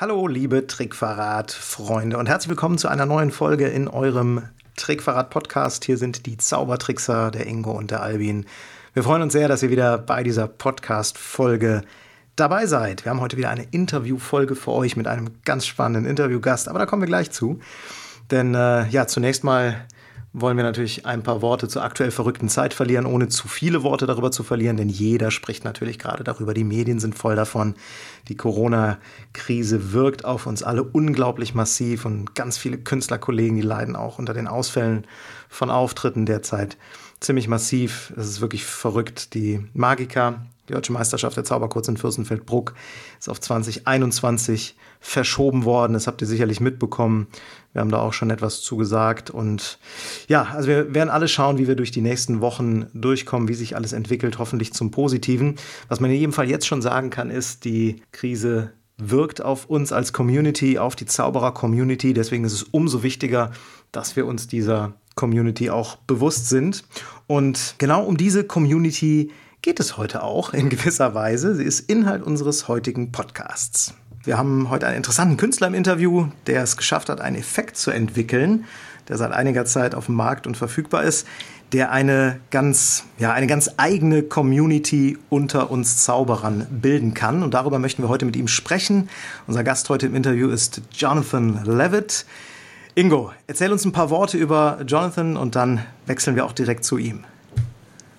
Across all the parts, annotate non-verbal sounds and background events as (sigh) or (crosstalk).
Hallo, liebe Trickverrat-Freunde und herzlich willkommen zu einer neuen Folge in eurem Trickverrat-Podcast. Hier sind die Zaubertrickser, der Ingo und der Albin. Wir freuen uns sehr, dass ihr wieder bei dieser Podcast-Folge dabei seid. Wir haben heute wieder eine Interview-Folge für euch mit einem ganz spannenden Interviewgast, aber da kommen wir gleich zu. Denn äh, ja, zunächst mal wollen wir natürlich ein paar Worte zur aktuell verrückten Zeit verlieren, ohne zu viele Worte darüber zu verlieren, denn jeder spricht natürlich gerade darüber. Die Medien sind voll davon. Die Corona-Krise wirkt auf uns alle unglaublich massiv und ganz viele Künstlerkollegen, die leiden auch unter den Ausfällen von Auftritten derzeit ziemlich massiv. Es ist wirklich verrückt. Die Magica, die Deutsche Meisterschaft der Zauberkurz in Fürstenfeldbruck, ist auf 2021 verschoben worden. Das habt ihr sicherlich mitbekommen. Wir haben da auch schon etwas zugesagt. Und ja, also wir werden alle schauen, wie wir durch die nächsten Wochen durchkommen, wie sich alles entwickelt, hoffentlich zum Positiven. Was man in jedem Fall jetzt schon sagen kann, ist, die Krise wirkt auf uns als Community, auf die Zauberer-Community. Deswegen ist es umso wichtiger, dass wir uns dieser Community auch bewusst sind. Und genau um diese Community geht es heute auch in gewisser Weise. Sie ist Inhalt unseres heutigen Podcasts. Wir haben heute einen interessanten Künstler im Interview, der es geschafft hat, einen Effekt zu entwickeln, der seit einiger Zeit auf dem Markt und verfügbar ist, der eine ganz, ja, eine ganz eigene Community unter uns Zauberern bilden kann. Und darüber möchten wir heute mit ihm sprechen. Unser Gast heute im Interview ist Jonathan Levitt. Ingo, erzähl uns ein paar Worte über Jonathan und dann wechseln wir auch direkt zu ihm.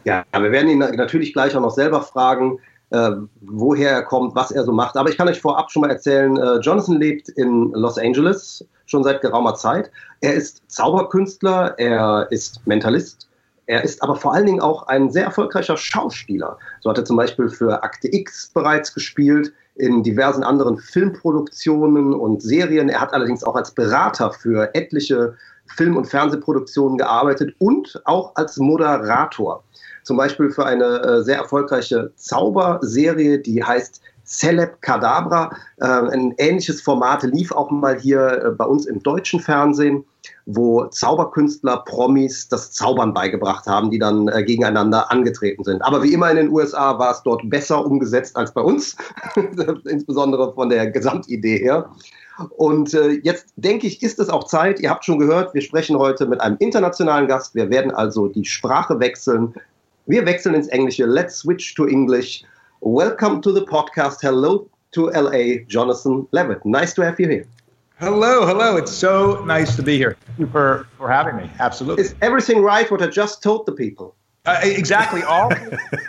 Ja, wir werden ihn natürlich gleich auch noch selber fragen, äh, woher er kommt, was er so macht. Aber ich kann euch vorab schon mal erzählen, äh, Jonathan lebt in Los Angeles schon seit geraumer Zeit. Er ist Zauberkünstler, er ist Mentalist, er ist aber vor allen Dingen auch ein sehr erfolgreicher Schauspieler. So hat er zum Beispiel für Akte X bereits gespielt in diversen anderen Filmproduktionen und Serien. Er hat allerdings auch als Berater für etliche Film- und Fernsehproduktionen gearbeitet und auch als Moderator. Zum Beispiel für eine äh, sehr erfolgreiche Zauberserie, die heißt Celeb Cadabra. Äh, ein ähnliches Format lief auch mal hier äh, bei uns im deutschen Fernsehen, wo Zauberkünstler, Promis das Zaubern beigebracht haben, die dann äh, gegeneinander angetreten sind. Aber wie immer in den USA war es dort besser umgesetzt als bei uns, (laughs) insbesondere von der Gesamtidee her. Und jetzt denke ich, ist es auch Zeit. Ihr habt schon gehört, wir sprechen heute mit einem internationalen Gast. Wir werden also die Sprache wechseln. Wir wechseln ins Englische. Let's switch to English. Welcome to the podcast. Hello to LA, Jonathan Levitt. Nice to have you here. Hello, hello. It's so nice to be here. Thank you for, for having me. Absolutely. Is everything right what I just told the people? Uh, exactly. All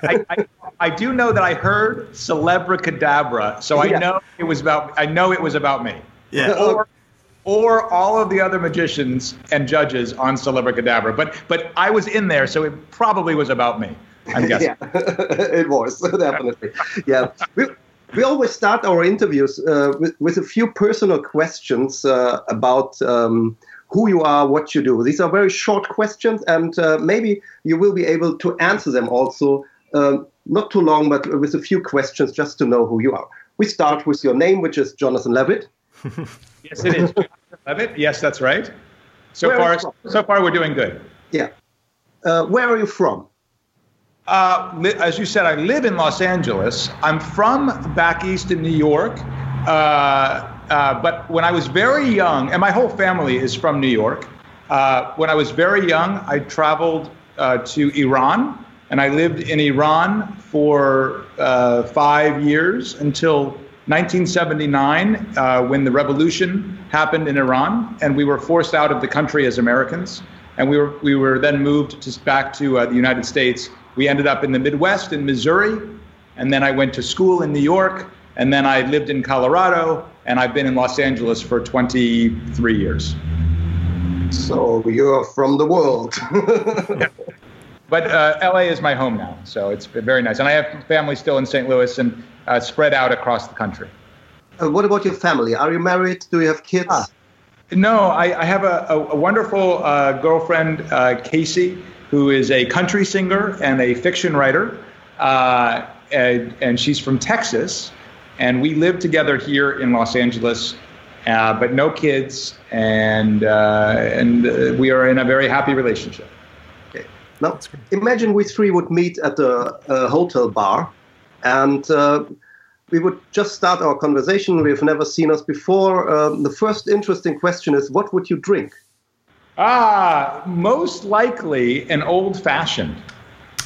I, I, I, do know that I heard Celebracadabra, so I yeah. know it was about. I know it was about me. Yeah. Or, or all of the other magicians and judges on Celebracadabra, but but I was in there, so it probably was about me. I'm (laughs) guessing. yeah, (laughs) it was (laughs) definitely. Yeah. We, we always start our interviews uh, with, with a few personal questions uh, about um, who you are, what you do. These are very short questions, and uh, maybe you will be able to answer them also, um, not too long, but with a few questions just to know who you are. We start with your name, which is Jonathan Levitt. yes, it is. Levitt. Yes, that's right. So where far, so far, we're doing good. Yeah. Uh, where are you from? Uh, li- as you said, I live in Los Angeles. I'm from back east in New York. Uh, uh, but when I was very young, and my whole family is from New York, uh, when I was very young, I traveled uh, to Iran, and I lived in Iran for uh, five years until 1979, when the revolution happened in Iran, and we were forced out of the country as Americans, and we were we were then moved to, back to the United States we ended up in the Midwest in Missouri, and then I went to school in New York, and then I lived in Colorado, and I've been in Los Angeles for 23 years. So you're from the world. yeah. (laughs) But uh, LA is my home now, so it's very nice. And I have family still in St. Louis and uh, spread out across the country. Uh, what about your family? Are you married? Do you have kids? Ah. No, I, I, have a, a, a wonderful uh, girlfriend, uh, Casey who is a country singer and a fiction writer. Uh, and, and, she's from Texas. And we live together here in Los Angeles, uh, but no kids. And, uh, and uh, we are in a very happy relationship. Okay. Now, imagine we three would meet at a, hotel bar. And uh, we would just start our conversation. We've never seen us before. Um, the first interesting question is, what would you drink? Ah, most likely an old fashioned.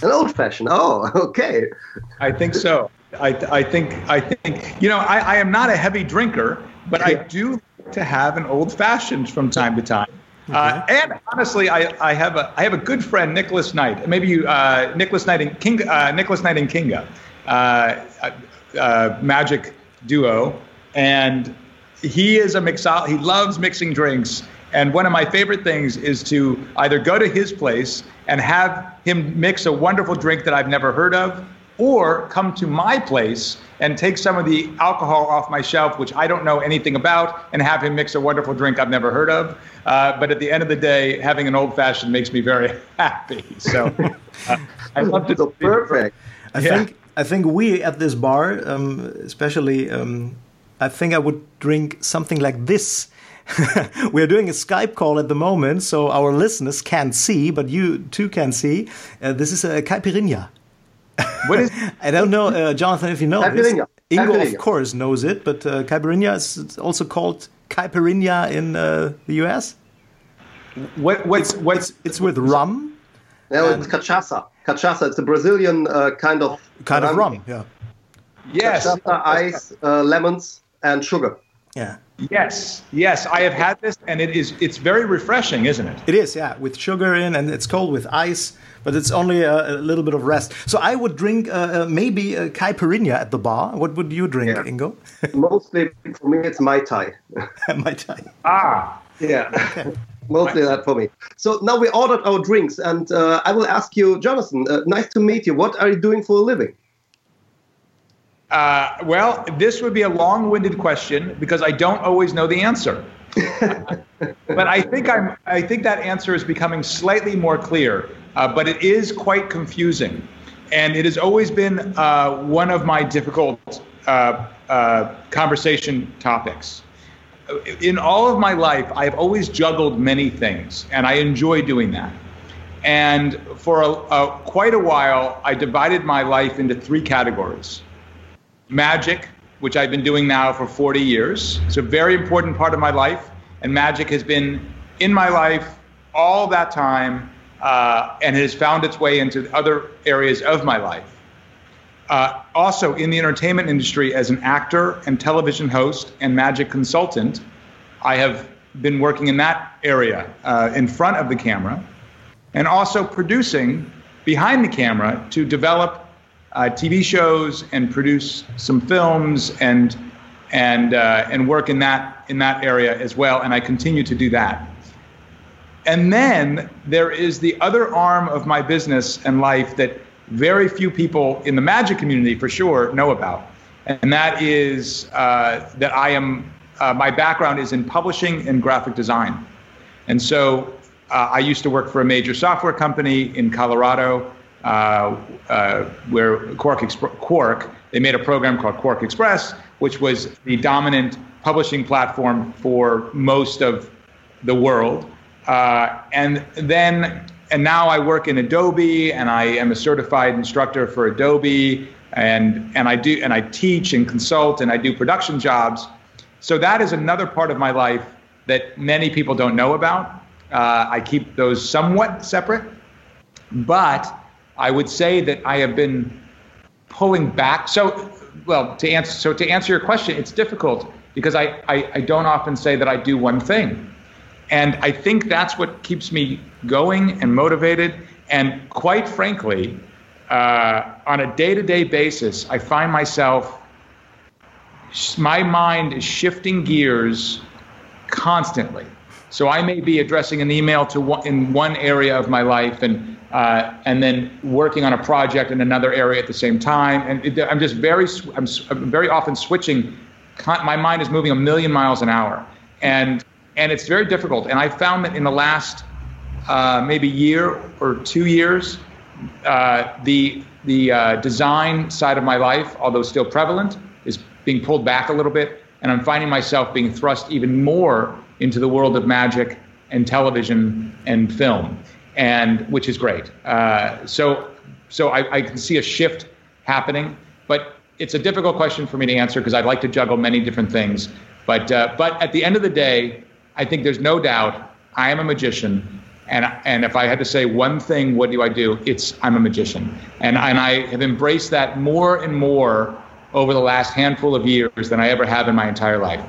An old fashioned. Oh, (laughs) okay. I think so. I, I think I think you know I, I am not a heavy drinker, but. I do like to have an old fashioned from time to time. Uh, okay. Uh, and honestly, I, I have a I have a good friend, Nicholas Knight. Maybe you, uh, Nicholas Knight and King, uh, Nicholas Knight and Kinga, uh, uh, magic duo, and he is a mixol. He loves mixing drinks, and one of my favorite things is to either go to his place and have him mix a wonderful drink that I've never heard of, or come to my place and take some of the alcohol off my shelf, which I don't know anything about, and have him mix a wonderful drink I've never heard of. Uh, but at the end of the day, having an old fashioned makes me very (laughs) happy. So uh, I love to. So perfect. I yeah. think I think we at this bar, um, especially, um, I think I would drink something like this (laughs) We're doing a Skype call at the moment, so our listeners can't see, but you too can see. Uh, this is a caipirinha. (laughs) What is? I don't know, uh, Jonathan, if you know caipirinha. this. Ingo, caipirinha. of course, knows it, but uh, caipirinha is also called caipirinha in uh, the US. What, what's, it's, what's, it's, it's with rum. No, it's cachaça. Cachaça. It's a Brazilian uh, kind of kind rum. of rum. Yeah. Yes. Cachaça, ice, uh, lemons, and sugar. Yeah. Yes, yes, I have had this, and it is it's very refreshing, isn't it? It is, yeah, with sugar in, and it's cold with ice, but it's only a, a little bit of rest. So I would drink uh, uh, maybe a caipirinha at the bar. What would you drink, yeah. Ingo? (laughs) Mostly for me, it's mai tai. (laughs) mai tai. Ah, yeah. Okay. (laughs) Mostly that for me. So now we ordered our drinks, and uh, I will ask you, Jonathan. Uh, nice to meet you. What are you doing for a living? Uh, well, this would be a long-winded question because I don't always know the answer. (laughs) but I think I'm. I think that answer is becoming slightly more clear. Uh, but it is quite confusing, and it has always been uh, one of my difficult uh, uh, conversation topics. In all of my life, I've always juggled many things, and I enjoy doing that. And for a, a, quite a while, I divided my life into three categories magic, which I've been doing now for 40 years. It's a very important part of my life, and magic has been in my life all that time, uh, and has found its way into other areas of my life. Uh, also, in the entertainment industry, as an actor and television host and magic consultant, I have been working in that area uh, in front of the camera, and also producing behind the camera to develop uh, TV shows and produce some films and and uh, and work in that in that area as well. And I continue to do that. And then there is the other arm of my business and life that very few people in the magic community, for sure, know about, and that is uh, that I am. Uh, my background is in publishing and graphic design, and so uh, I used to work for a major software company in Colorado where Quark, Exp- Quark, they made a program called QuarkXPress, which was the dominant publishing platform for most of the world. Uh, and then, and now I work in Adobe, and I am a certified instructor for Adobe, and and I do and I teach and consult, and I do production jobs. So that is another part of my life that many people don't know about. Uh, I keep those somewhat separate, but I would say that I have been pulling back. So, well, to answer so to answer your question, it's difficult because I, I, I don't often say that I do one thing. And I think that's what keeps me going and motivated. And quite frankly, uh, on a day to day basis, I find myself, my mind is shifting gears constantly. So I may be addressing an email to one, in one area of my life and uh, and then working on a project in another area at the same time. And it, I'm just very I'm, I'm, very often switching. My mind is moving a million miles an hour, and and it's very difficult. And I found that in the last uh, maybe year or two years, uh, the the uh, design side of my life, although still prevalent, is being pulled back a little bit, and I'm finding myself being thrust even more into the world of magic and television and film, and which is great. Uh, so, so I, I, can see a shift happening. But it's a difficult question for me to answer because I'd like to juggle many different things. But uh, but at the end of the day, I think there's no doubt I am a magician. And, and if I had to say one thing, what do I do? It's I'm a magician. And, and I have embraced that more and more over the last handful of years than I ever have in my entire life.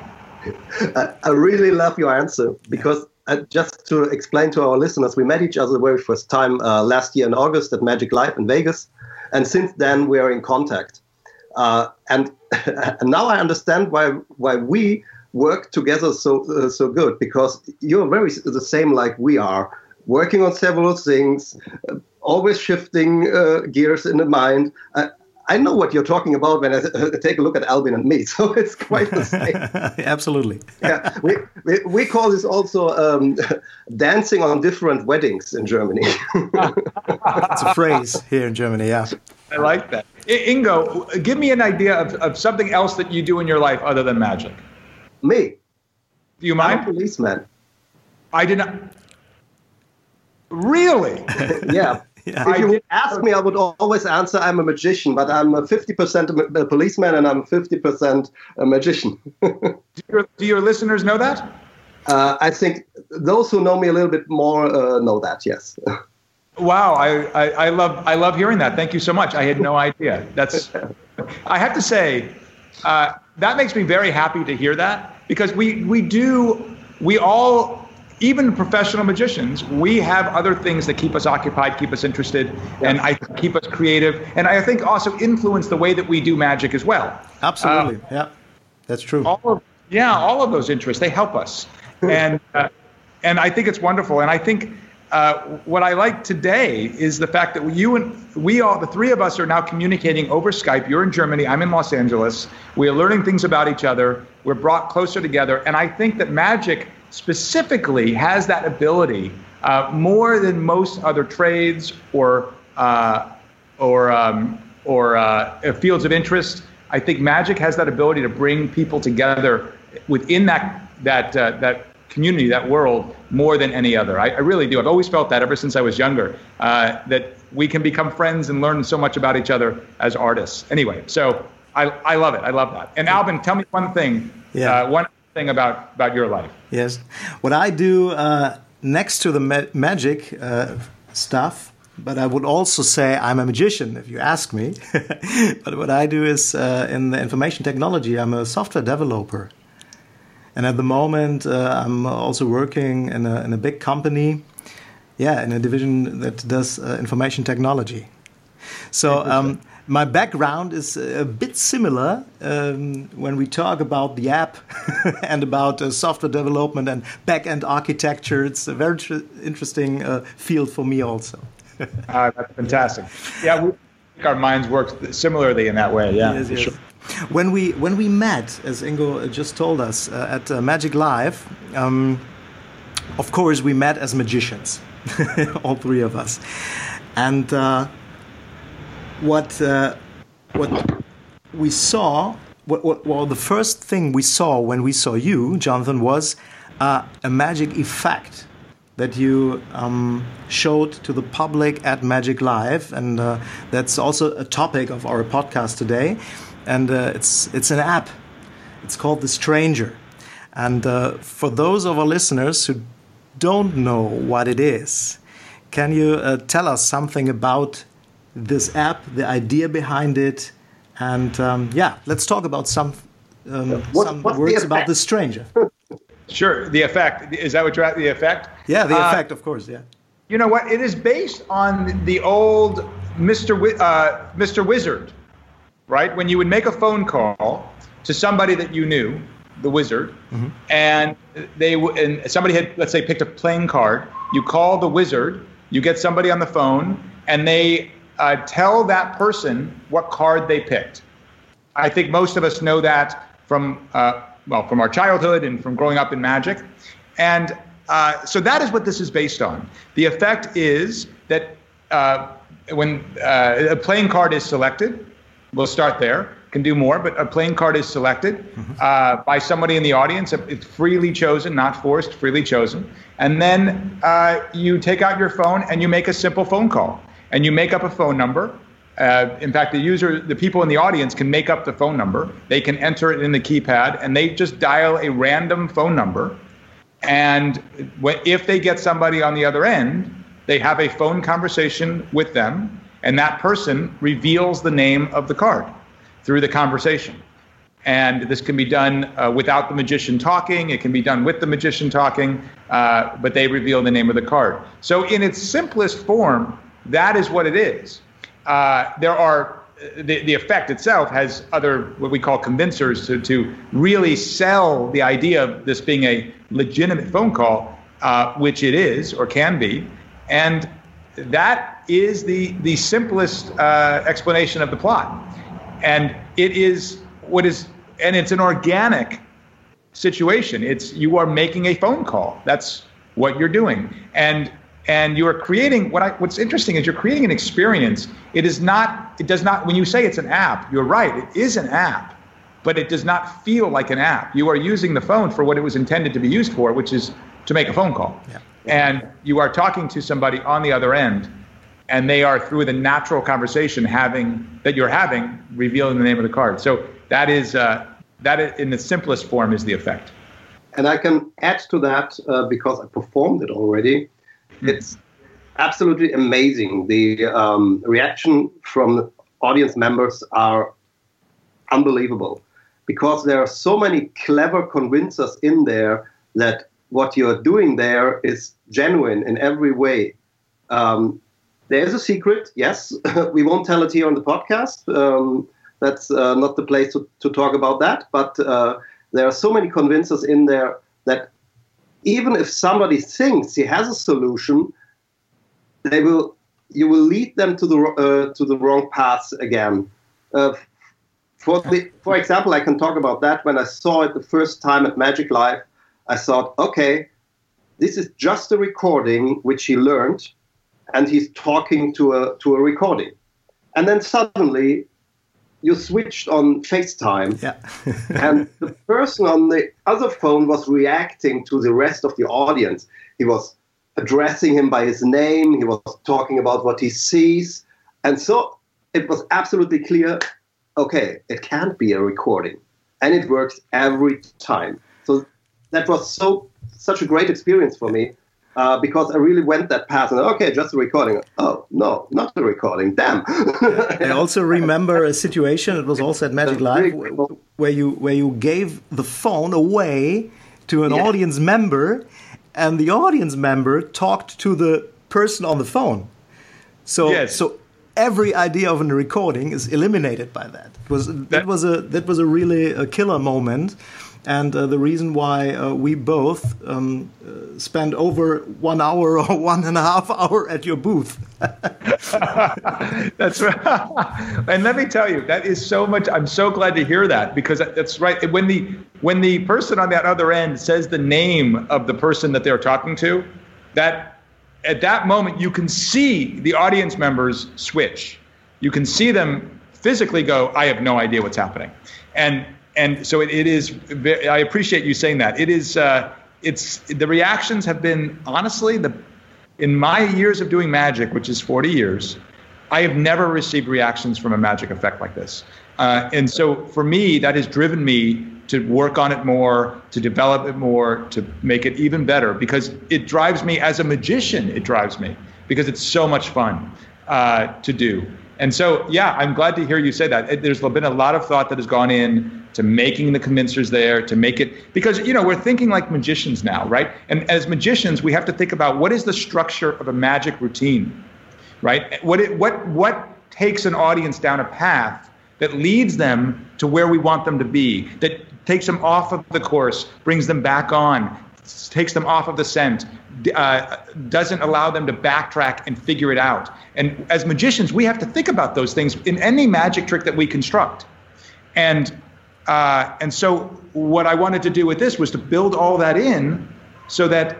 I really love your answer because uh, just to explain to our listeners, we met each other the very first time uh, last year in August at Magic Live in Vegas. And since then, we are in contact. Uh, and, (laughs) and now I understand why, why we work together so, uh, so good because you're very the same like we are, working on several things, uh, always shifting uh, gears in the mind. I know what you're talking about when I (laughs) take a look at Albin and me. (laughs) So it's quite the same. (laughs) Absolutely. yeah, we, we, we, call this also um, dancing on different weddings in Germany. it's a phrase here in Germany, yeah. I like that. Ingo, give me an idea of, of something else that you do in your life other than magic. Me. Do you mind? I'm a policeman. I did not. Really? yeah. Yeah. If you ask me, I would always answer I'm a magician, but I'm a 50% a policeman and I'm 50% a magician. do, your, do, your, listeners know that? Uh, I think those who know me a little bit more uh, know that, yes. wow, I, I, I, love, I love hearing that. Thank you so much. I had no idea. That's, I have to say, uh, that makes me very happy to hear that because we, we do, we all even professional magicians, we have other things that keep us occupied, keep us interested, and I keep us creative, and I think also influence the way that we do magic as well. Absolutely, uh, yeah, that's true. All of, yeah, all of those interests they help us, (laughs) and uh, and I think it's wonderful, and I think. Uh, what I like today is the fact that you and we all, the three of us, are now communicating over Skype. You're in Germany, I'm in Los Angeles. We are learning things about each other. We're brought closer together. And I think that magic specifically has that ability uh, more than most other trades or uh, or um, or uh, fields of interest. I think magic has that ability to bring people together within that that uh, that community, that world, more than any other. I, I, really do. I've always felt that ever since I was younger. Uh, that we can become friends and learn so much about each other as artists. Anyway, so I, I love it. I love that. And Albin, tell me one thing. Yeah. Uh, one thing about about your life. Yes, what I do uh, next to the ma magic uh, stuff, but I would also say I'm a magician if you ask me. (laughs) but what I do is uh, in the information technology, I'm a software developer, and at the moment uh, I'm also working in a in a big company. Yeah, in a division that does uh, information technology. So. Um, my background is a bit similar um, when we talk about the app (laughs) and about uh, software development and back-end architecture. It's a very tr- interesting uh, field for me also. uh, that's fantastic. Yeah, we, our minds work similarly in that way. Yeah, yes, yes. Sure. When we when we met, as Ingo just told us uh, at uh, Magic Live, um, of course we met as magicians, (laughs) all three of us, and uh, what uh, what we saw, well, the first thing we saw when we saw you, Jonathan, was uh, a magic effect that you um, showed to the public at Magic Live, and uh, that's also a topic of our podcast today. And uh, it's it's an app. It's called The Stranger. And uh, for those of our listeners who don't know what it is, can you uh, tell us something about this app, the idea behind it, and um, yeah, let's talk about some um, what, some words the about the stranger. (laughs) sure, the effect is that what you're at? The effect? Yeah, the uh, effect, of course. Yeah. You know what? It is based on the old Mr. Wi- uh, Mr. Wizard, right? When you would make a phone call to somebody that you knew, the wizard, mm-hmm. and they w- and somebody had let's say picked a playing card. You call the wizard, you get somebody on the phone, and they uh, tell that person what card they picked. I think most of us know that from uh, well from our childhood and from growing up in Magic, and uh, so that is what this is based on. The effect is that uh, when uh, a playing card is selected, we'll start there. Can do more, but a playing card is selected mm-hmm. Uh, by somebody in the audience. It's freely chosen, not forced, freely chosen. And then you take out your phone and you make a simple phone call and you make up a phone number Uh, in fact, the user, the people in the audience can make up the phone number. They can enter it in the keypad, and they just dial a random phone number. And if they get somebody on the other end, they have a phone conversation with them, and that person reveals the name of the card through the conversation. And this can be done uh, without the magician talking. It can be done with the magician talking, uh, but they reveal the name of the card. So, in its simplest form, that is what it is. Uh, there are the, the effect itself has other what we call convincers to, to really sell the idea of this being a legitimate phone call, uh, which it is or can be, and that is the the simplest uh, explanation of the plot, and it is what is and it's an organic situation. It's you are making a phone call. That's what you're doing, and and you are creating what I what's interesting is you're creating an experience. It is not it does not when you say it's an app, you're right, it is an app, but it does not feel like an app. You are using the phone for what it was intended to be used for, which is to make a phone call. Yeah. And you are talking to somebody on the other end and they are through the natural conversation having that you're having revealing the name of the card. So that is uh, that in the simplest form is the effect. And I can add to that uh, because I performed it already it's absolutely amazing. The um, reaction from audience members are unbelievable because there are so many clever convincers in there that what you're doing there is genuine in every way. Um, there's a secret, yes. (laughs) we won't tell it here on the podcast. Um, that's uh, not the place to, to, talk about that. But uh, there are so many convincers in there that even if somebody thinks he has a solution, they will you will lead them to the uh, to the wrong path again. Uh, for the, for example, I can talk about that. When I saw it the first time at Magic Live, I thought, okay, this is just a recording which he learned, and he's talking to a to a recording, and then suddenly you switched on FaceTime, yeah. (laughs) and the person on the other phone was reacting to the rest of the audience. He was addressing him by his name. He was talking about what he sees, and so it was absolutely clear. Okay, it can't be a recording, and it works every time. So that was so such a great experience for me uh, because I really went that path and okay, just a recording. Oh no, not a recording. Damn. I also (laughs) remember a situation. It was also at Magic Live where you where you gave the phone away to an yeah. audience member, and the audience member talked to the person on the phone. So yes. so every idea of a recording is eliminated by that. It was that, that was a that was a really a killer moment and uh, the reason why uh, we both um, uh, spend over one hour (laughs) or one and a half hour at your booth. (laughs) that's right. (laughs) and let me tell you, that is so much. I'm so glad to hear that because that's right. When the when the person on that other end says the name of the person that they're talking to, that at that moment you can see the audience members switch. You can see them physically go, "I have no idea what's happening," and and so it, it is. I appreciate you saying that. It is. Uh, it's the reactions have been honestly the. In my years of doing magic, which is 40 years, I have never received reactions from a magic effect like this. Uh, and so for me, that has driven me to work on it more, to develop it more, to make it even better because it drives me as a magician. It drives me because it's so much fun uh, to do. And so, yeah, I'm glad to hear you say that. There's been a lot of thought that has gone in to making the convincers there, to make it because you know we're thinking like magicians now, right? And as magicians, we have to think about what is the structure of a magic routine, right? What it, what what takes an audience down a path that leads them to where we want them to be, that takes them off of the course, brings them back on, takes them off of the scent, uh, doesn't allow them to backtrack and figure it out. And as magicians, we have to think about those things in any magic trick that we construct. And uh, and so what I wanted to do with this was to build all that in, so that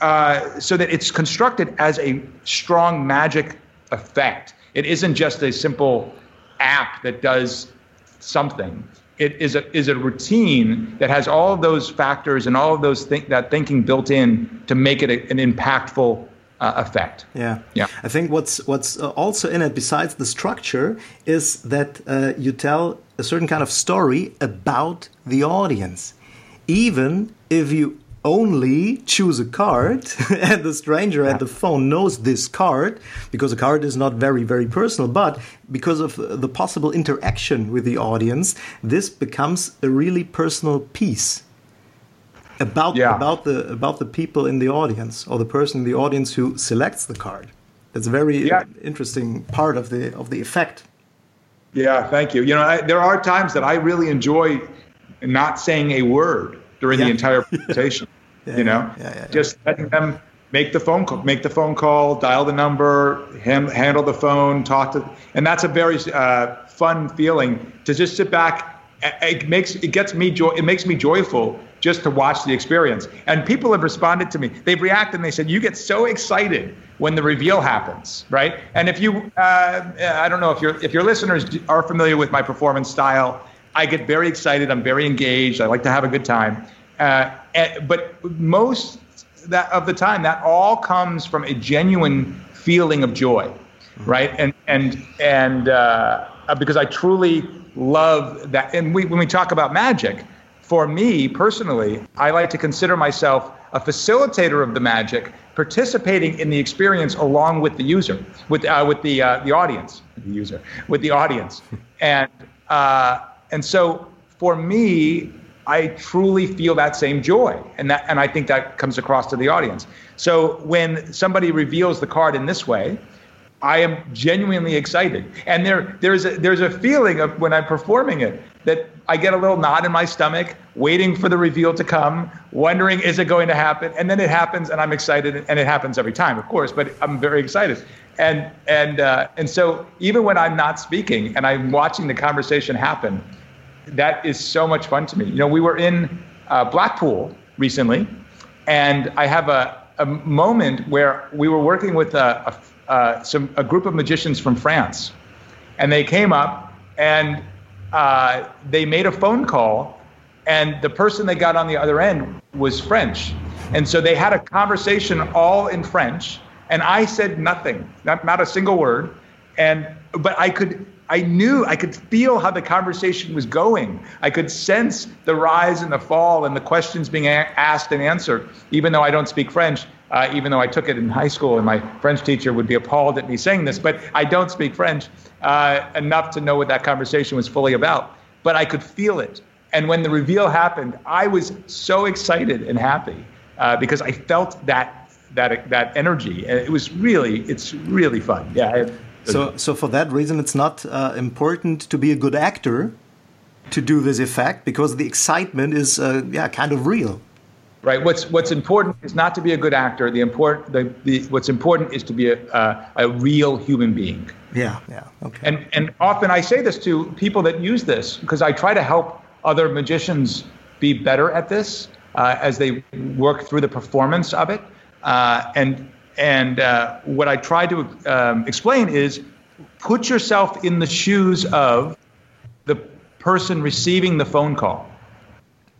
uh, so that it's constructed as a strong magic effect. It isn't just a simple app that does something it is a is a routine that has all of those factors and all of those that thinking built in to make it a, an impactful uh, effect. Yeah, yeah. I think what's what's uh, also in it, besides the structure, is that uh, you tell a certain kind of story about the audience, even if you only choose a card (laughs) and the stranger at the phone knows this card because the card is not very very personal but because of the possible interaction with the audience this becomes a really personal piece about yeah. about the about the people in the audience or the person in the audience who selects the card. That's a very yeah. interesting part of the of the effect. Yeah, thank you. You know, I, there are times that I really enjoy not saying a word during yeah. the entire (laughs) presentation. you know, yeah, just letting them make the phone call, make the phone call, dial the number, ham, handle the phone, talk to, and that's a very uh, fun feeling to just sit back. It makes it gets me joy. It makes me joyful just to watch the experience. And people have responded to me. They've reacted and they said, You get so excited when the reveal happens, right? And if you, uh, I don't know if your if your listeners are familiar with my performance style, I get very excited. I'm very engaged. I like to have a good time. Uh, and, but most that of the time, that all comes from a genuine feeling of joy, right? And and and uh, because I truly love that. And we, when we talk about magic for me personally, I like to consider myself a facilitator of the magic, participating in the experience along with the user, with uh, with the uh, the audience, the user, with the audience, and uh, and so for me, I truly feel that same joy, and that and I think that comes across to the audience. So when somebody reveals the card in this way, I am genuinely excited, and there there's a, there's a feeling of when I'm performing it that I get a little knot in my stomach, waiting for the reveal to come, wondering is it going to happen, and then it happens, and I'm excited, and it happens every time, of course, but I'm very excited, and and uh, and so even when I'm not speaking and I'm watching the conversation happen, that is so much fun to me. You know, we were in uh, Blackpool recently, and I have a a moment where we were working with a, a, uh, some a group of magicians from France, and they came up and uh, they made a phone call, and the person they got on the other end was French. And so they had a conversation all in French, and I said nothing, not, not a single word. And but I could I knew I could feel how the conversation was going. I could sense the rise and the fall and the questions being a- asked and answered, even though I don't speak French uh, even though I took it in high school, and my French teacher would be appalled at me saying this, but I don't speak French uh, enough to know what that conversation was fully about. But I could feel it. And when the reveal happened, I was so excited and happy uh, because I felt that that that energy. It was really, it's really fun. Yeah. So, so for that reason, it's not uh, important to be a good actor to do this effect because the excitement is, uh, yeah, kind of real right? What's what's important is not to be a good actor. The important the, the what's important is to be a, a, a real human being. Yeah, yeah, okay. And and often I say this to people that use this because I try to help other magicians be better at this uh, as they work through the performance of it. Uh, and and uh, what I try to um, explain is put yourself in the shoes of the person receiving the phone call,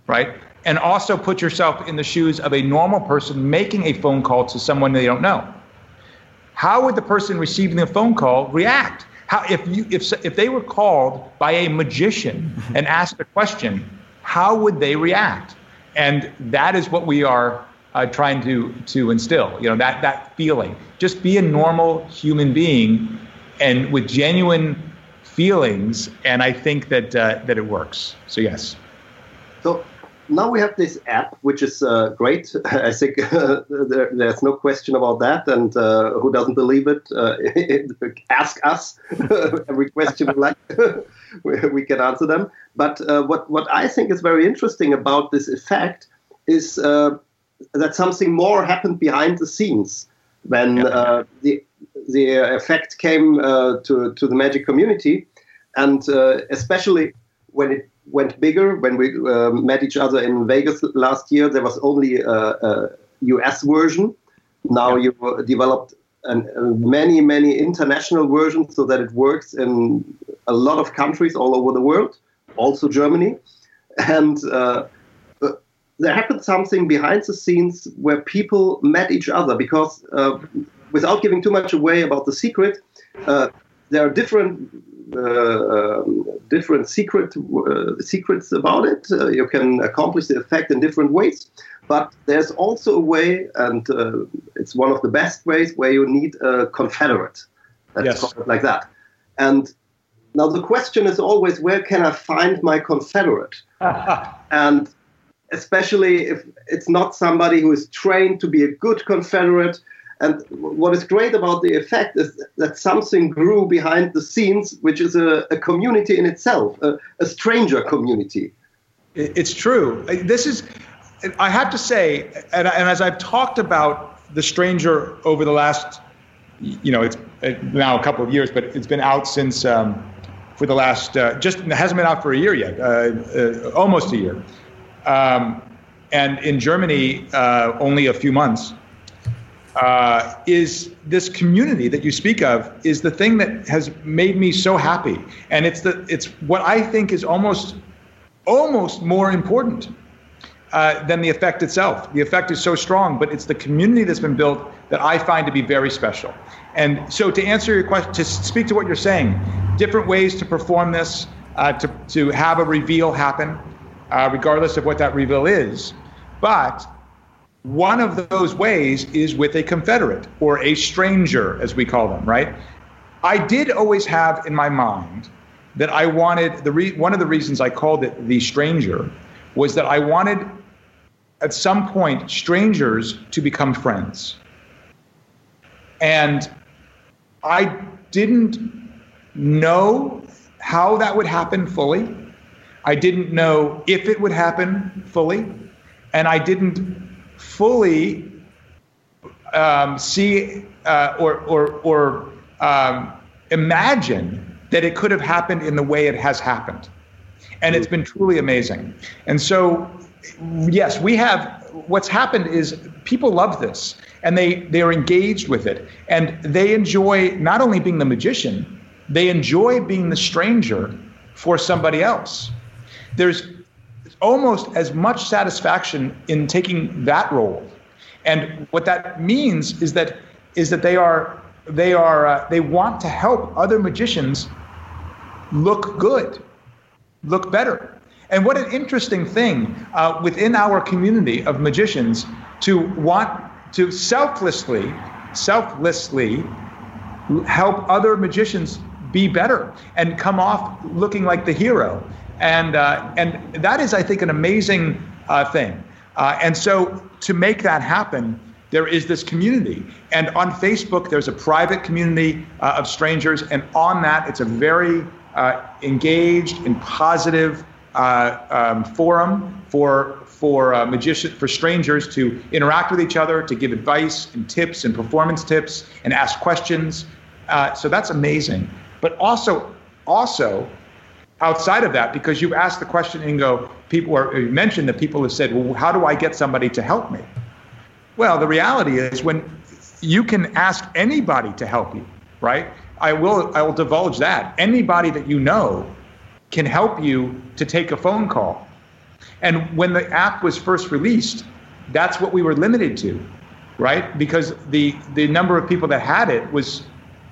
right? And also put yourself in the shoes of a normal person making a phone call to someone they don't know. How would the person receiving the phone call react? How, if, you, if, if they were called by a magician (laughs) and asked a question, how would they react? And that is what we are uh, trying to, to instill, you know, that, that feeling. Just be a normal human being and with genuine feelings, and I think that, uh, that it works. So, yes. So, now we have this app, which is uh, great. (laughs) I think uh, (laughs) there, there's no question about that. And uh, who doesn't believe it, uh, (laughs) ask us every question we like. we can answer them. But uh, what, what I think is very interesting about this effect is uh, that something more happened behind the scenes when yeah. the, the effect came to, to the magic community. And especially when it went bigger. When we uh, met each other in Vegas last year, there was only a, a US version. Now yeah. you developed an, uh, many, many international versions so that it works in a lot of countries all over the world, also Germany. And uh, there happened something behind the scenes where people met each other because, uh, without giving too much away about the secret, uh, there are different uh, um, different secret uh, secrets about it. Uh, you can accomplish the effect in different ways, but there's also a way, and uh, it's one of the best ways, where you need a confederate. Let's yes. like that. And now the question is always, where can I find my confederate? (laughs) and especially if it's not somebody who is trained to be a good confederate and what is great about the effect is that something grew behind the scenes, which is a, a community in itself, a, a, stranger community. It's true. This is, I have to say, and, and as I've talked about the stranger over the last, you know, it's now a couple of years, but it's been out since um, for the last, uh, just hasn't been out for a year yet, uh, uh, almost a year. Um, and in Germany, uh, only a few months uh, is this community that you speak of is the thing that has made me so happy, and it's the it's what I think is almost almost more important uh, than the effect itself. The effect is so strong, but it's the community that's been built that I find to be very special. And so, to answer your question, to speak to what you're saying, different ways to perform this, uh, to to have a reveal happen, uh, regardless of what that reveal is, but one of those ways is with a Confederate or a stranger, as we call them, right? I did always have in my mind that I wanted the re- one of the reasons I called it the stranger was that I wanted at some point strangers to become friends. And I didn't know how that would happen fully. I didn't know if it would happen fully. And I didn't fully um, see uh, or, or, or um, imagine that it could have happened in the way it has happened. And it's been truly amazing. And so, yes, we have what's happened is people love this and they, they're engaged with it. And they enjoy not only being the magician, they enjoy being the stranger for somebody else. There's almost as much satisfaction in taking that role. And what that means is that is that they are they are uh, they want to help other magicians look good, look better. And what an interesting thing uh, within our community of magicians to want to selflessly, selflessly help other magicians be better and come off looking like the hero and uh, and that is, I think, an amazing uh, thing. Uh, and so to make that happen, there is this community. And on Facebook, there's a private community uh, of strangers, and on that, it's a very uh, engaged and positive uh, um, forum for for uh, magician for strangers to interact with each other, to give advice and tips and performance tips and ask questions. so that's amazing. But also, also outside of that because you've asked the question, Ingo, people are, you mentioned that people have said, well, how do I get somebody to help me? Well, the reality is when you can ask anybody to help you, right? I will, I will divulge that. Anybody that you know can help you to take a phone call. And when the app was first released, that's what we were limited to, right? Because the, the number of people that had it was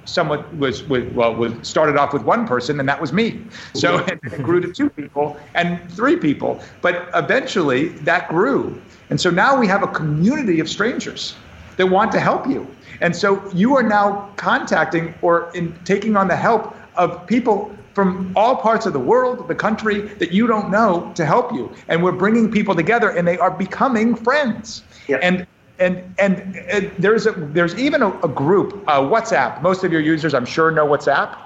somewhat was, was well was started off with one person and that was me. So (laughs) it, grew to two people and three people. But eventually that grew. And so now we have a community of strangers that want to help you. And so you are now contacting or in taking on the help of people from all parts of the world the country that you don't know to help you. And we're bringing people together and they are becoming friends. Yep. and and and, and there's a there's even a, a group uh, WhatsApp. Most of your users, I'm sure, know WhatsApp,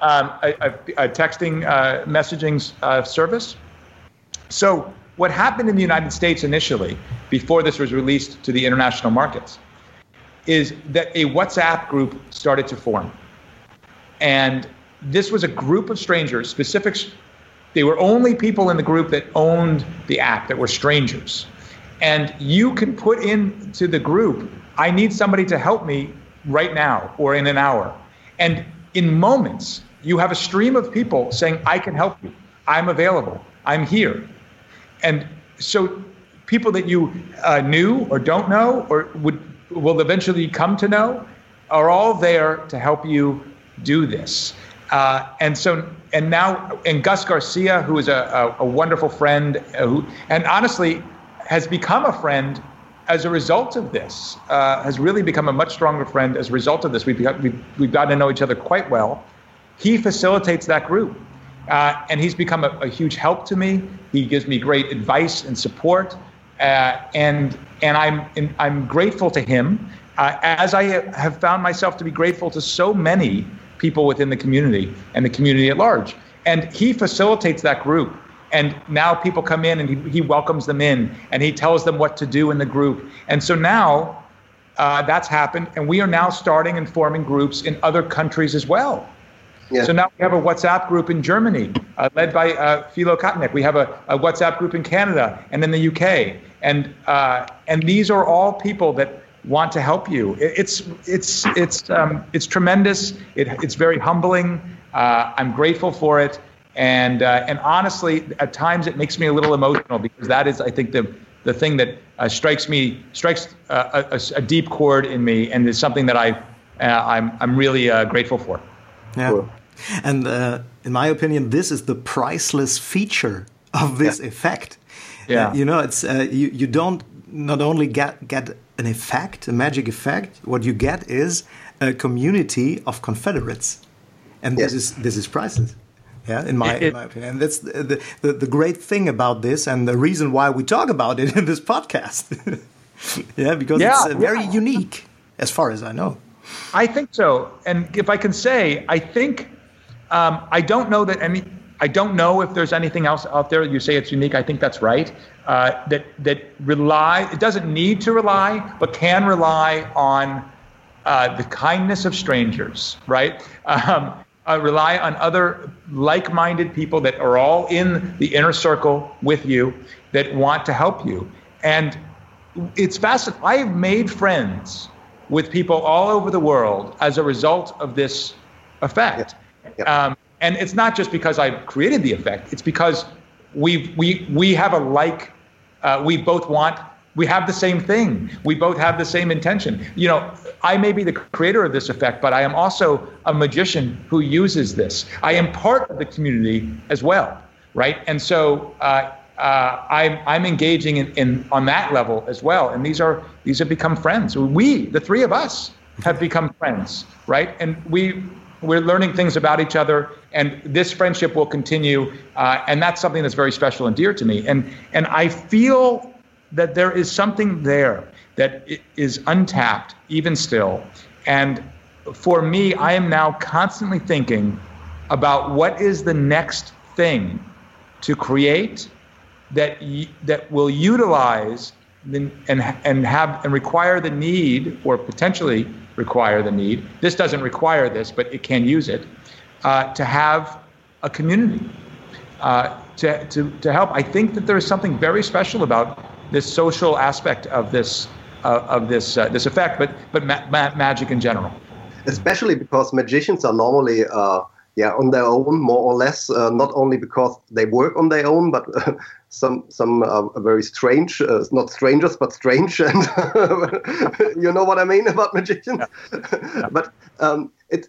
um, a, a, a, texting uh, messaging uh, service. So what happened in the United States initially, before this was released to the international markets, is that a WhatsApp group started to form, and this was a group of strangers, specific. They were only people in the group that owned the app that were strangers and you can put into the group, I need somebody to help me right now or in an hour. And in moments, you have a stream of people saying, I can help you. I'm available. I'm here. And so people that you uh, knew or don't know or would will eventually come to know are all there to help you do this. Uh, and so, and now, and Gus Garcia, who is a, a, a wonderful friend, uh, who, and honestly has become a friend as a result of this, uh, has really become a much stronger friend as a result of this. We've, got, we've, we've gotten to know each other quite well. He facilitates that group. Uh, and he's become a, a, huge help to me. He gives me great advice and support, uh, and and I'm and I'm grateful to him, uh, as I have found myself to be grateful to so many people within the community and the community at large. And he facilitates that group and now people come in and he, he welcomes them in and he tells them what to do in the group. And so now uh, that's happened. And we are now starting and forming groups in other countries as well. Yeah. So now we have a WhatsApp group in Germany, uh, led by uh, Philo Kotnik. We have a, a, WhatsApp group in Canada and in the UK, and uh, and these are all people that want to help you. It, it's it's it's um, it's tremendous. It, it's very humbling. Uh, I'm grateful for it, and uh, and honestly, at times it makes me a little emotional because that is, I think, the the thing that uh, strikes me strikes uh, a, a, deep chord in me, and is something that I uh, I'm I'm really uh, grateful for. Yeah, cool. and uh, in my opinion, this is the priceless feature of this yeah. effect. Yeah, you know, it's you you don't not only get get an effect, a magic effect. What you get is a community of Confederates, and yes. this is this is priceless. Yeah, in my, it, in my opinion, and that's the, the, the great thing about this, and the reason why we talk about it (laughs) in this podcast. (laughs) yeah, because yeah, it's uh, very yeah. unique, as far as I know. I think so, and if I can say, I think um, I don't know that any. I don't know if there's anything else out there. You say it's unique. I think that's right. Uh, that that rely. It doesn't need to rely, but can rely on uh, the kindness of strangers. Right. Um, uh, rely on other like minded people that are all in the inner circle with you that want to help you. And it's fascinating. I've made friends with people all over the world as a result of this effect. Yep. Yep. Um, and it's not just because I've created the effect, it's because we, we, we have a like, uh, we both want we have the same thing. We both have the same intention. You know, I may be the creator of this effect, but I am also a magician who uses this. I am part of the community as well, right? And so uh, uh, I'm, I'm engaging in, in on that level as well. And these are these have become friends. We, the three of us, have become friends, right? And we we're learning things about each other, and this friendship will continue. Uh, and that's something that's very special and dear to me. And and I feel that there is something there that is untapped, even still. And for me, I am now constantly thinking about what is the next thing to create that that will utilize the, and and have and require the need or potentially require the need. This doesn't require this, but it can use it uh, to have a community uh, to, to to help. I think that there is something very special about this social aspect of this uh, of this uh, this effect, but but ma- ma- magic in general. Especially because magicians are normally uh, yeah on their own more or less, uh, not only because they work on their own, but (laughs) some some very strange, uh, not strangers but strange, (laughs) and (laughs) you know what I mean about magicians. Yeah. Yeah. but um, it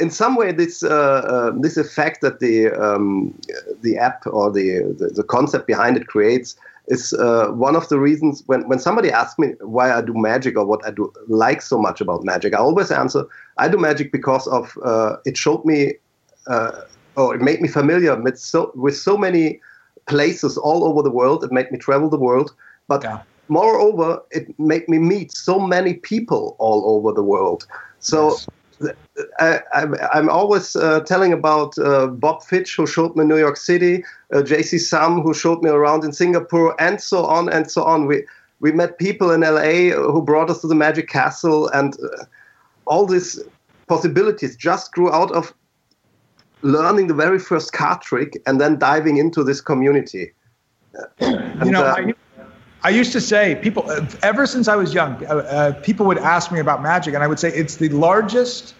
in some way, this uh, uh, this effect that the um, the app or the, the, the concept behind it creates is uh, one of the reasons when, when somebody asks me why I do magic or what I do like so much about magic, I always answer I do magic because of uh, it showed me uh, or it made me familiar with so with so many places all over the world. It made me travel the world, but yeah. moreover, it made me meet so many people all over the world. So. Yes I, am always uh, telling about uh, Bob Fitch, who showed me New York City, uh, JC Sum, who showed me around in Singapore, and so on and so on. We we met people in LA who brought us to the Magic Castle, and uh, all these possibilities just grew out of learning the very first card trick and then diving into this community. And, you know, uh, I, I used to say, people, ever since I was young, uh, uh, people would ask me about magic, and I would say it's the largest,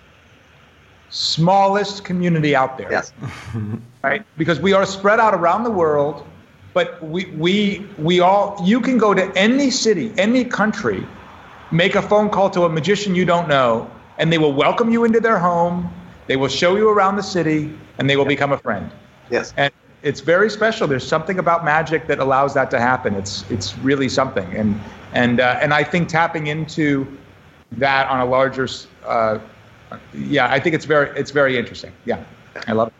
smallest community out there. Yes. (laughs) right? Because we are spread out around the world, but we we we all you can go to any city, any country, make a phone call to a magician you don't know, and they will welcome you into their home. They will show you around the city, and they will become a friend. Yes. And it's very special. There's something about magic that allows that to happen. It's it's really something, and and uh, and I think tapping into that on a larger, uh, yeah, I think it's very it's very interesting. Yeah, I love it.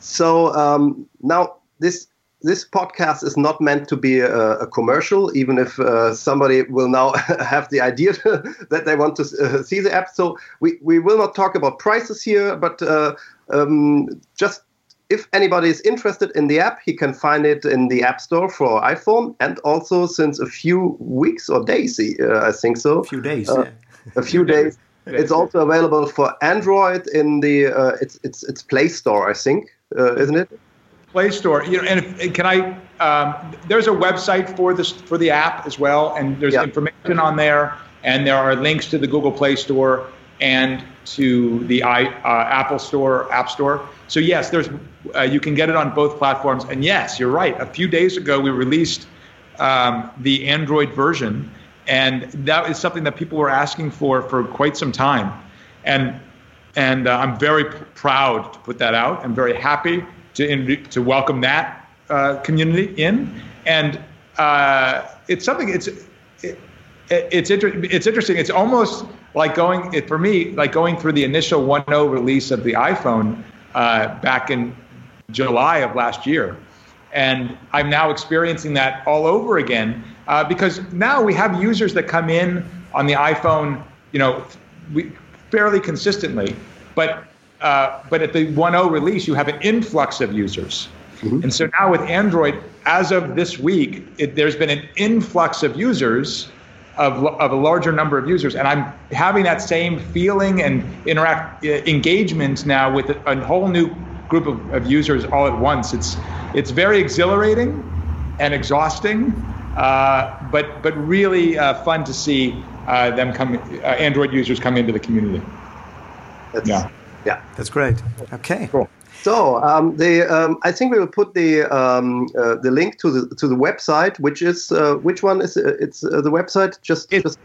So um, now this this podcast is not meant to be a, a commercial, even if uh, somebody will now (laughs) have the idea (laughs) that they want to uh, see the app. So we, we will not talk about prices here, but uh, um, just if anybody is interested in the app, he can find it in the App Store for iPhone, and also since a few weeks or days, uh, I think so. A few days, uh, yeah. a few days. (laughs) It's also available for Android in the uh, it's it's it's Play Store, I think, isn't it? Play Store. You know, and, if, and can I? Um, there's a website for this for the app as well, and there's yeah. information on there, and there are links to the Google Play Store and to the I, uh, Apple Store, App Store. So yes, there's uh, you can get it on both platforms. And yes, you're right. A few days ago, we released um, the Android version, and that is something that people were asking for for quite some time. And and uh, I'm very p- proud to put that out. I'm very happy to in, to welcome that uh, community in, and uh, it's something. It's it, it's inter- it's interesting. It's almost like going it, for me like going through the initial 1.0 release of the iPhone uh, back in July of last year, and I'm now experiencing that all over again uh, because now we have users that come in on the iPhone, you know, we, fairly consistently, but uh, but at the 1.0 release, you have an influx of users. Mm-hmm. And so now with Android, as of this week, it, there's been an influx of users, of, of a larger number of users. And I'm having that same feeling and interact uh, engagement now with a, a whole new group of, of, users all at once. It's, it's very exhilarating and exhausting, uh, but, but really uh, fun to see uh, them come, uh, Android users come into the community. That's, yeah. Yeah, that's great. Okay, cool. So um, the um, I think we will put the um, uh, the link to the to the website, which is uh, which one is uh, it's uh, the website just it's, just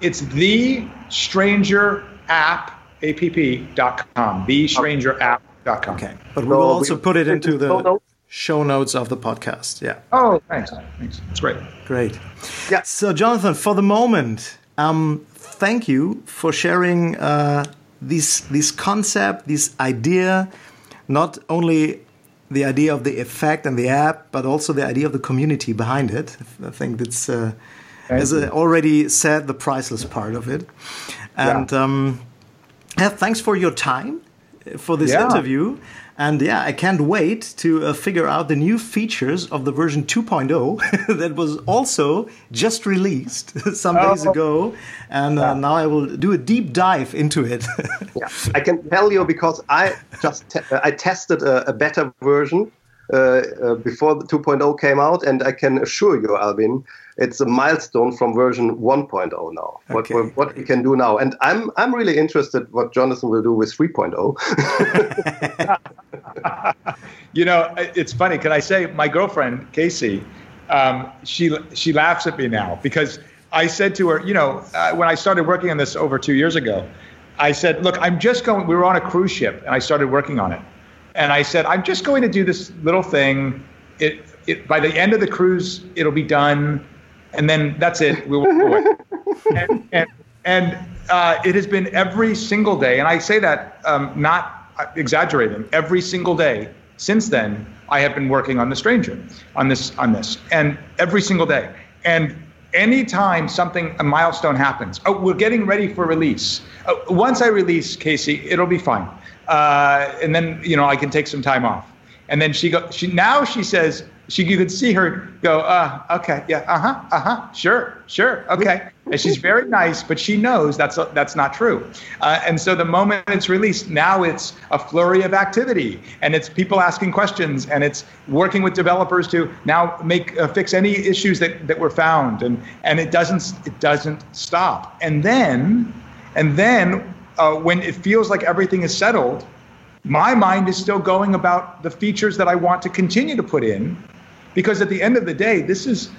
it's the stranger app app.com the stranger app.com. Okay, but we will also put it into the show notes of the podcast. Yeah. Oh, thanks. Thanks. That's great. Great. Yeah. So, Jonathan, for the moment, um, thank you for sharing uh, this this concept, this idea, not only the idea of the effect and the app, but also the idea of the community behind it. I think that's, uh, as I already said, the priceless part of it. And yeah. Um, yeah, thanks for your time for this yeah. interview. And yeah, I can't wait to uh, figure out the new features of the version 2.0 (laughs) that was also just released (laughs) some oh. days ago. And uh, yeah. now I will do a deep dive into it. (laughs) yeah, I can tell you because I just te I tested a, a better version uh, uh, before the 2.0 came out, and I can assure you, Albin, it's a milestone from version 1.0 now. Okay. What, what we can do now, and I'm I'm really interested what Jonathan will do with 3.0. (laughs) you know, it's funny. Can I say my girlfriend Casey? Um, she she laughs at me now because I said to her, you know, uh, when I started working on this over two years ago, I said, look, I'm just going. We were on a cruise ship, and I started working on it and I said, I'm just going to do this little thing. It, it by the end of the cruise, it'll be done, and then that's it. We will (laughs) and and, and uh, it has been every single day, and I say that um, not exaggerating. Every single day since then, I have been working on the Stranger, on this, on this, and every single day. And anytime something a milestone happens, oh, we're getting ready for release. Uh, once I release Casey, it'll be fine uh, and then you know I can take some time off. And then she go. She now she says she you could see her go. Uh, okay, yeah, uh huh, uh huh, sure, sure, okay. And she's very nice, but she knows that's that's not true. Uh, and so the moment it's released, now it's a flurry of activity, and it's people asking questions, and it's working with developers to now make uh, fix any issues that that were found, and and it doesn't it doesn't stop. And then and then uh, when it feels like everything is settled, my mind is still going about the features that I want to continue to put in. Because at the end of the day, this is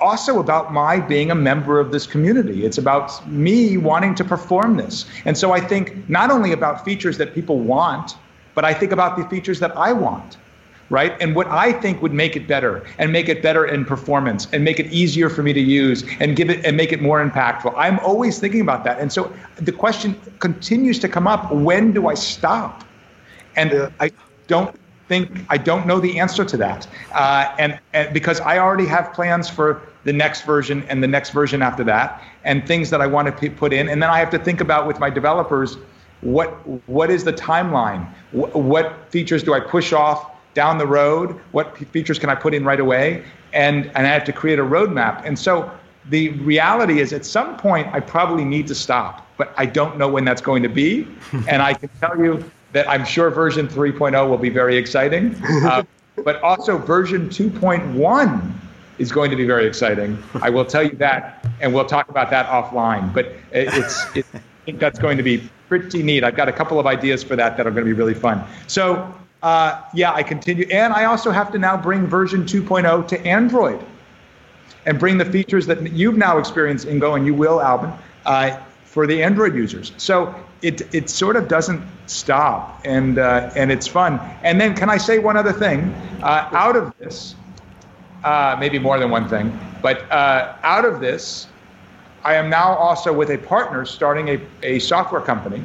also about my being a member of this community. It's about me wanting to perform this. And so I think not only about features that people want, but I think about the features that I want right? And what I think would make it better and make it better in performance and make it easier for me to use and give it and make it more impactful. I'm always thinking about that. And so the question continues to come up, when do I stop? And. I don't think I don't know the answer to that. Uh, and, and because I already have plans for the next version and the next version after that and things that I want to put in and then I have to think about with my developers what what is the timeline? what features do I push off down the road? What features can I put in right away? And, and I have to create a roadmap. And so the reality is at some point I probably need to stop, but I don't know when that's going to be. (laughs) and I can tell you that I'm sure version 3.0 will be very exciting. Uh, (laughs) but also version 2.1 is going to be very exciting. I will tell you that, and we'll talk about that offline. But it's, it, I think that's going to be pretty neat. I've got a couple of ideas for that that are going to be really fun. So uh, yeah, I continue. And I also have to now bring version 2.0 to Android and bring the features that you've now experienced, Ingo, and you will, Alvin, uh, for the Android users. So it, it sort of doesn't stop, and, uh, and it's fun. And then, can I say one other thing? Uh, out of this, uh, maybe more than one thing, but uh, out of this, I am now also with a partner starting a, a software company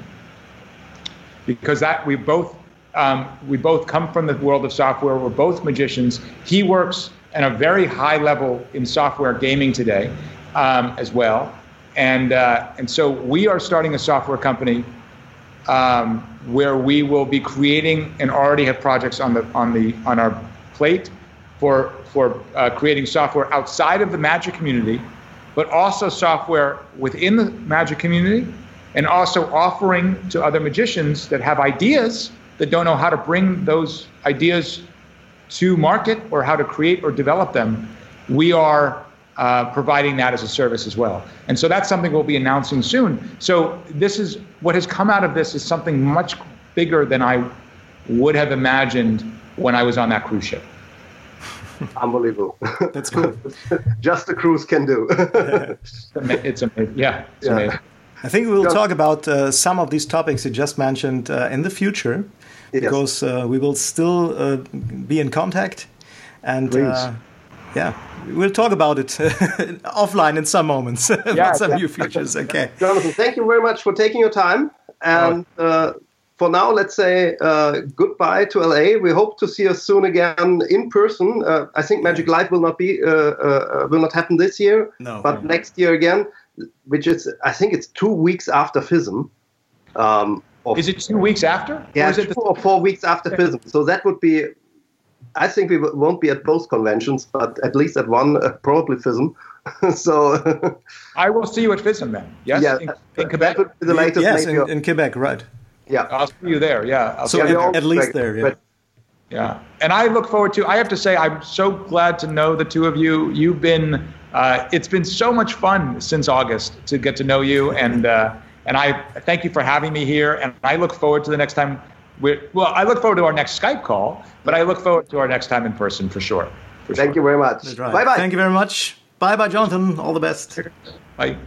because that we both um, we both come from the world of software. We're both magicians. He works at a very high level in software gaming today um, as well. And, uh, and so we are starting a software company um, where we will be creating and already have projects on, the, on, the, on our plate for, for uh, creating software outside of the magic community, but also software within the magic community, and also offering to other magicians that have ideas that don't know how to bring those ideas to market or how to create or develop them, we are uh, providing that as a service as well. And so that's something we'll be announcing soon. So this is what has come out of this is something much bigger than I would have imagined when I was on that cruise ship. (laughs) Unbelievable. That's cool. (laughs) Just a cruise can do. (laughs) it's amazing. Yeah, it's yeah. amazing. I think we will talk about uh, some of these topics you just mentioned uh, in the future yes. because uh, we will still uh, be in contact. And uh, yeah, we'll talk about it (laughs) offline in some moments (laughs) yeah, about some new features. Okay. Jonathan, thank you very much for taking your time. And uh, for now, let's say uh, goodbye to LA. We hope to see us soon again in person. Uh, I think Magic Live will not be will not happen this year, no, but next year again, which is I think it's two weeks after FISM. Um, is it two weeks after? Yeah, or two the, or four weeks after okay. FISM. So that would be. I think we won't be at both conventions, but at least at one, uh, probably FISM. (laughs) so (laughs) I will see you at FISM then. Yes, yeah, in, in Quebec. Would be the latest. Yes, in, in, Quebec, right? Yeah, I'll see you there. Yeah, I'll so at, at, least there. Yeah. But, yeah, and I look forward to. I have to say, I'm so glad to know the two of you. You've been. Uh, it's been so much fun since August to get to know you, and uh, and I thank you for having me here. And I look forward to the next time. we well, I look forward to our next Skype call, but I look forward to our next time in person for sure. For thank sure. you very much. Right. Bye bye. Thank you very much. Bye bye, Jonathan. All the best. Bye.